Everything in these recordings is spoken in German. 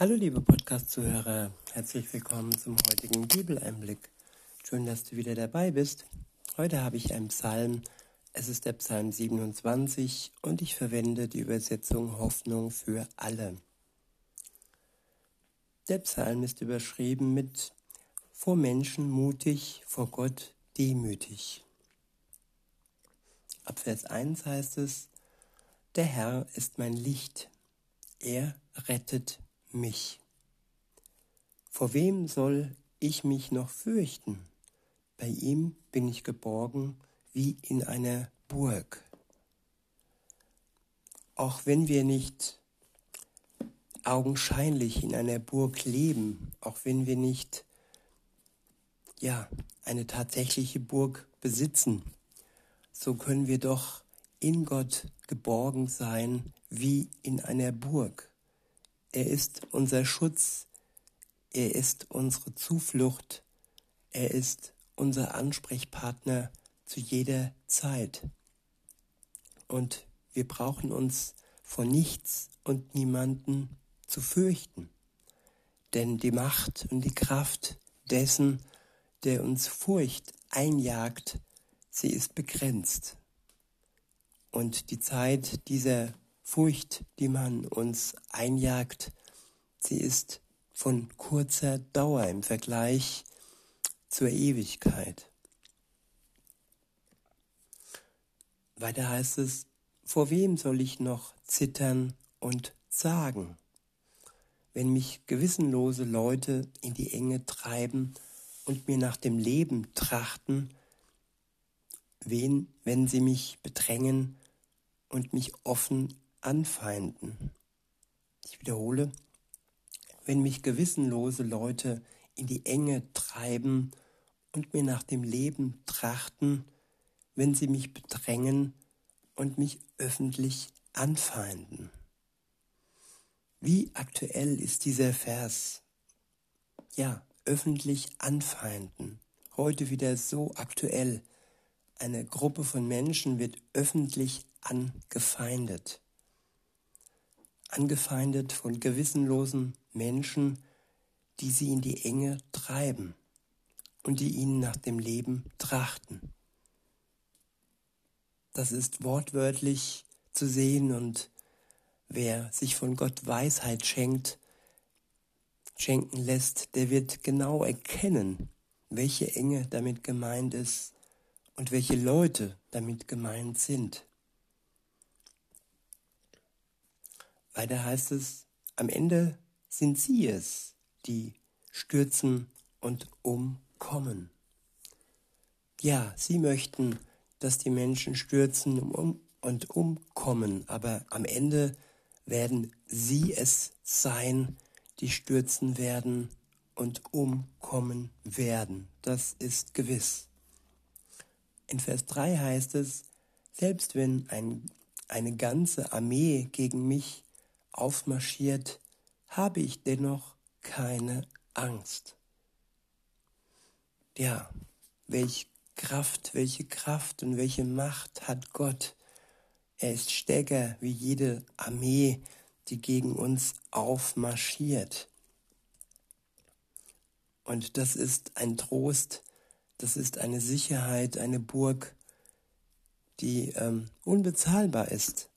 Hallo liebe Podcast-Zuhörer, herzlich willkommen zum heutigen Bibeleinblick. Schön, dass du wieder dabei bist. Heute habe ich einen Psalm. Es ist der Psalm 27 und ich verwende die Übersetzung Hoffnung für alle. Der Psalm ist überschrieben mit Vor Menschen mutig, vor Gott demütig. Ab Vers 1 heißt es, Der Herr ist mein Licht, er rettet mich. Vor wem soll ich mich noch fürchten? Bei ihm bin ich geborgen wie in einer Burg. Auch wenn wir nicht augenscheinlich in einer Burg leben, auch wenn wir nicht ja, eine tatsächliche Burg besitzen, so können wir doch in Gott geborgen sein wie in einer Burg. Er ist unser Schutz, er ist unsere Zuflucht, er ist unser Ansprechpartner zu jeder Zeit. Und wir brauchen uns vor nichts und niemanden zu fürchten. Denn die Macht und die Kraft dessen, der uns Furcht einjagt, sie ist begrenzt. Und die Zeit dieser Furcht, die man uns einjagt, sie ist von kurzer Dauer im Vergleich zur Ewigkeit. Weiter heißt es, vor wem soll ich noch zittern und zagen, wenn mich gewissenlose Leute in die Enge treiben und mir nach dem Leben trachten, wen, wenn sie mich bedrängen und mich offen anfeinden. Ich wiederhole, wenn mich gewissenlose Leute in die Enge treiben und mir nach dem Leben trachten, wenn sie mich bedrängen und mich öffentlich anfeinden. Wie aktuell ist dieser Vers? Ja, öffentlich anfeinden. Heute wieder so aktuell. Eine Gruppe von Menschen wird öffentlich angefeindet angefeindet von gewissenlosen Menschen, die sie in die Enge treiben und die ihnen nach dem Leben trachten. Das ist wortwörtlich zu sehen und wer sich von Gott Weisheit schenkt, schenken lässt, der wird genau erkennen, welche Enge damit gemeint ist und welche Leute damit gemeint sind. Weiter heißt es, am Ende sind sie es, die stürzen und umkommen. Ja, sie möchten, dass die Menschen stürzen und umkommen, aber am Ende werden sie es sein, die stürzen werden und umkommen werden. Das ist gewiss. In Vers 3 heißt es, selbst wenn ein, eine ganze Armee gegen mich aufmarschiert, habe ich dennoch keine Angst. Ja, welche Kraft, welche Kraft und welche Macht hat Gott. Er ist stärker wie jede Armee, die gegen uns aufmarschiert. Und das ist ein Trost, das ist eine Sicherheit, eine Burg, die ähm, unbezahlbar ist.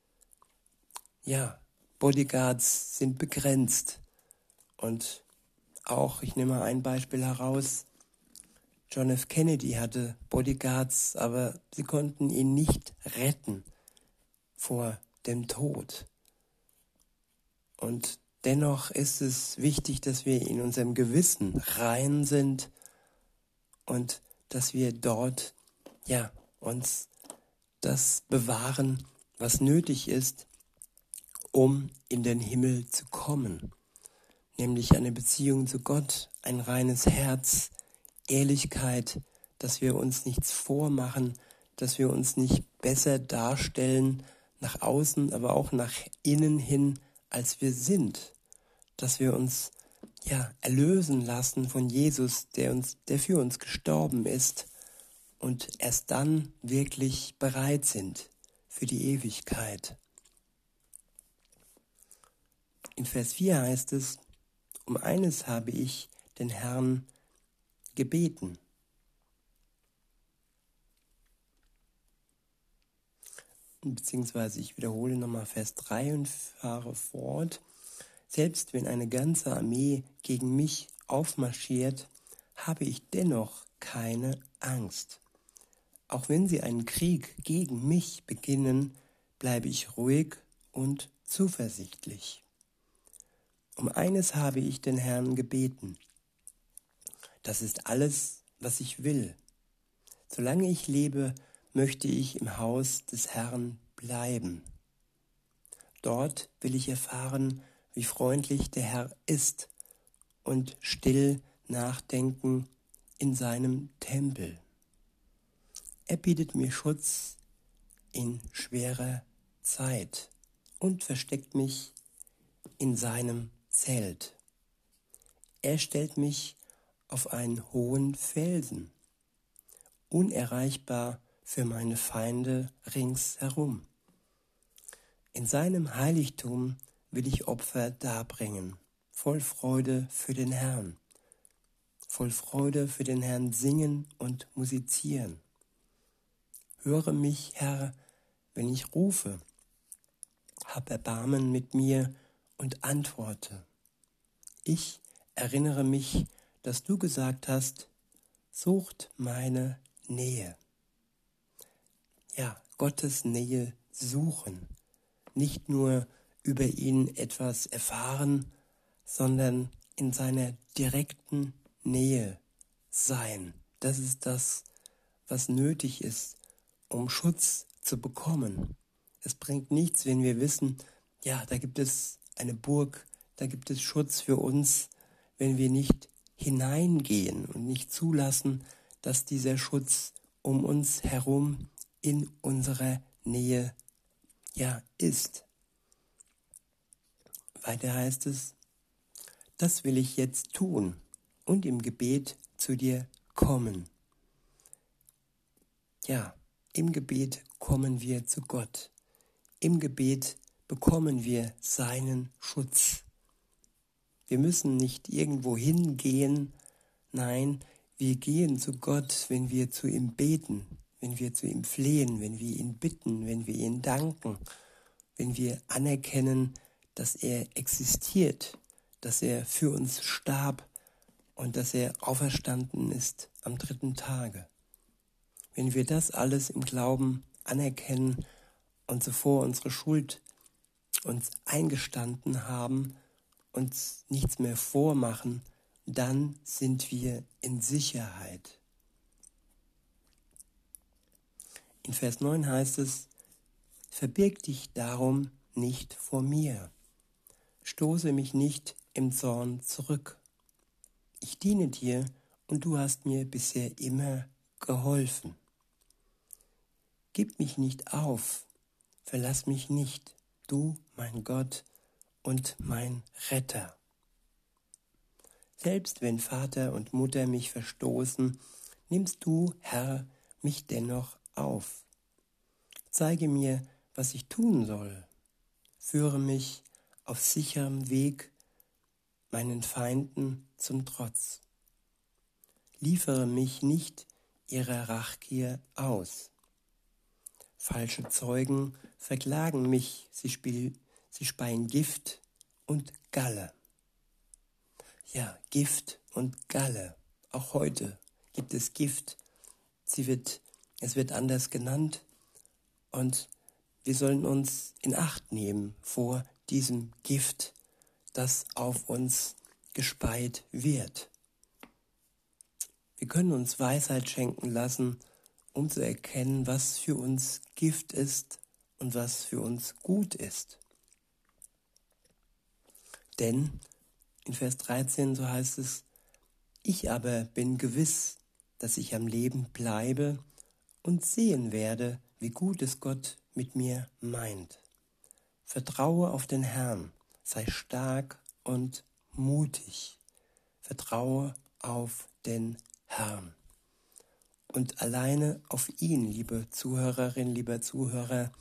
Ja, Bodyguards sind begrenzt. Und auch, ich nehme mal ein Beispiel heraus, John F. Kennedy hatte Bodyguards, aber sie konnten ihn nicht retten vor dem Tod. Und dennoch ist es wichtig, dass wir in unserem Gewissen rein sind und dass wir dort, ja, uns das bewahren, was nötig ist, um in den Himmel zu kommen, nämlich eine Beziehung zu Gott, ein reines Herz, Ehrlichkeit, dass wir uns nichts vormachen, dass wir uns nicht besser darstellen nach außen, aber auch nach innen hin, als wir sind, dass wir uns ja erlösen lassen von Jesus, der uns, der für uns gestorben ist und erst dann wirklich bereit sind für die Ewigkeit. In Vers 4 heißt es, Um eines habe ich den Herrn gebeten. Beziehungsweise ich wiederhole nochmal Vers 3 und fahre fort. Selbst wenn eine ganze Armee gegen mich aufmarschiert, habe ich dennoch keine Angst. Auch wenn sie einen Krieg gegen mich beginnen, bleibe ich ruhig und zuversichtlich. Um eines habe ich den Herrn gebeten. Das ist alles, was ich will. Solange ich lebe, möchte ich im Haus des Herrn bleiben. Dort will ich erfahren, wie freundlich der Herr ist und still nachdenken in seinem Tempel. Er bietet mir Schutz in schwerer Zeit und versteckt mich in seinem Zelt. Er stellt mich auf einen hohen Felsen, unerreichbar für meine Feinde ringsherum. In seinem Heiligtum will ich Opfer darbringen, voll Freude für den Herrn, voll Freude für den Herrn singen und musizieren. Höre mich, Herr, wenn ich rufe, hab Erbarmen mit mir und antworte. Ich erinnere mich, dass du gesagt hast, sucht meine Nähe. Ja, Gottes Nähe suchen, nicht nur über ihn etwas erfahren, sondern in seiner direkten Nähe sein. Das ist das, was nötig ist, um Schutz zu bekommen. Es bringt nichts, wenn wir wissen, ja, da gibt es eine Burg, da gibt es Schutz für uns, wenn wir nicht hineingehen und nicht zulassen, dass dieser Schutz um uns herum in unserer Nähe ja ist. Weiter heißt es, das will ich jetzt tun und im Gebet zu dir kommen. Ja, im Gebet kommen wir zu Gott. Im Gebet bekommen wir seinen Schutz. Wir müssen nicht irgendwo hingehen, nein, wir gehen zu Gott, wenn wir zu ihm beten, wenn wir zu ihm flehen, wenn wir ihn bitten, wenn wir ihn danken, wenn wir anerkennen, dass er existiert, dass er für uns starb und dass er auferstanden ist am dritten Tage. Wenn wir das alles im Glauben anerkennen und zuvor unsere Schuld uns eingestanden haben, uns nichts mehr vormachen, dann sind wir in Sicherheit. In Vers 9 heißt es, verbirg dich darum nicht vor mir, stoße mich nicht im Zorn zurück. Ich diene dir und du hast mir bisher immer geholfen. Gib mich nicht auf, verlass mich nicht, du, mein Gott und mein Retter. Selbst wenn Vater und Mutter mich verstoßen, nimmst du, Herr, mich dennoch auf. Zeige mir, was ich tun soll. Führe mich auf sicherem Weg meinen Feinden zum Trotz. Liefere mich nicht ihrer Rachgier aus. Falsche Zeugen verklagen mich, sie, sie speien Gift und Galle. Ja, Gift und Galle. Auch heute gibt es Gift. Sie wird, es wird anders genannt und wir sollen uns in Acht nehmen vor diesem Gift, das auf uns gespeit wird. Wir können uns Weisheit schenken lassen, um zu erkennen, was für uns Gift ist und was für uns gut ist. Denn in Vers 13 so heißt es, ich aber bin gewiss, dass ich am Leben bleibe und sehen werde, wie gut es Gott mit mir meint. Vertraue auf den Herrn, sei stark und mutig. Vertraue auf den Herrn und alleine auf ihn, liebe Zuhörerin, lieber Zuhörer.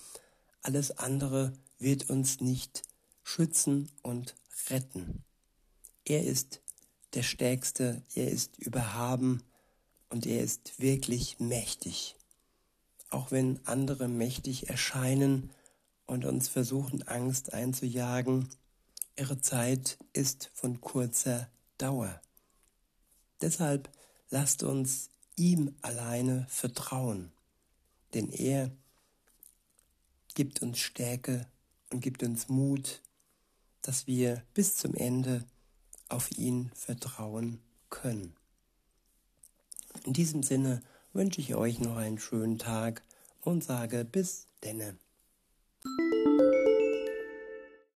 Alles andere wird uns nicht schützen und retten. Er ist der Stärkste, er ist überhaben und er ist wirklich mächtig. Auch wenn andere mächtig erscheinen und uns versuchen, Angst einzujagen, ihre Zeit ist von kurzer Dauer. Deshalb lasst uns ihm alleine vertrauen, denn er gibt uns Stärke und gibt uns Mut, dass wir bis zum Ende auf ihn vertrauen können. In diesem Sinne wünsche ich euch noch einen schönen Tag und sage bis denne.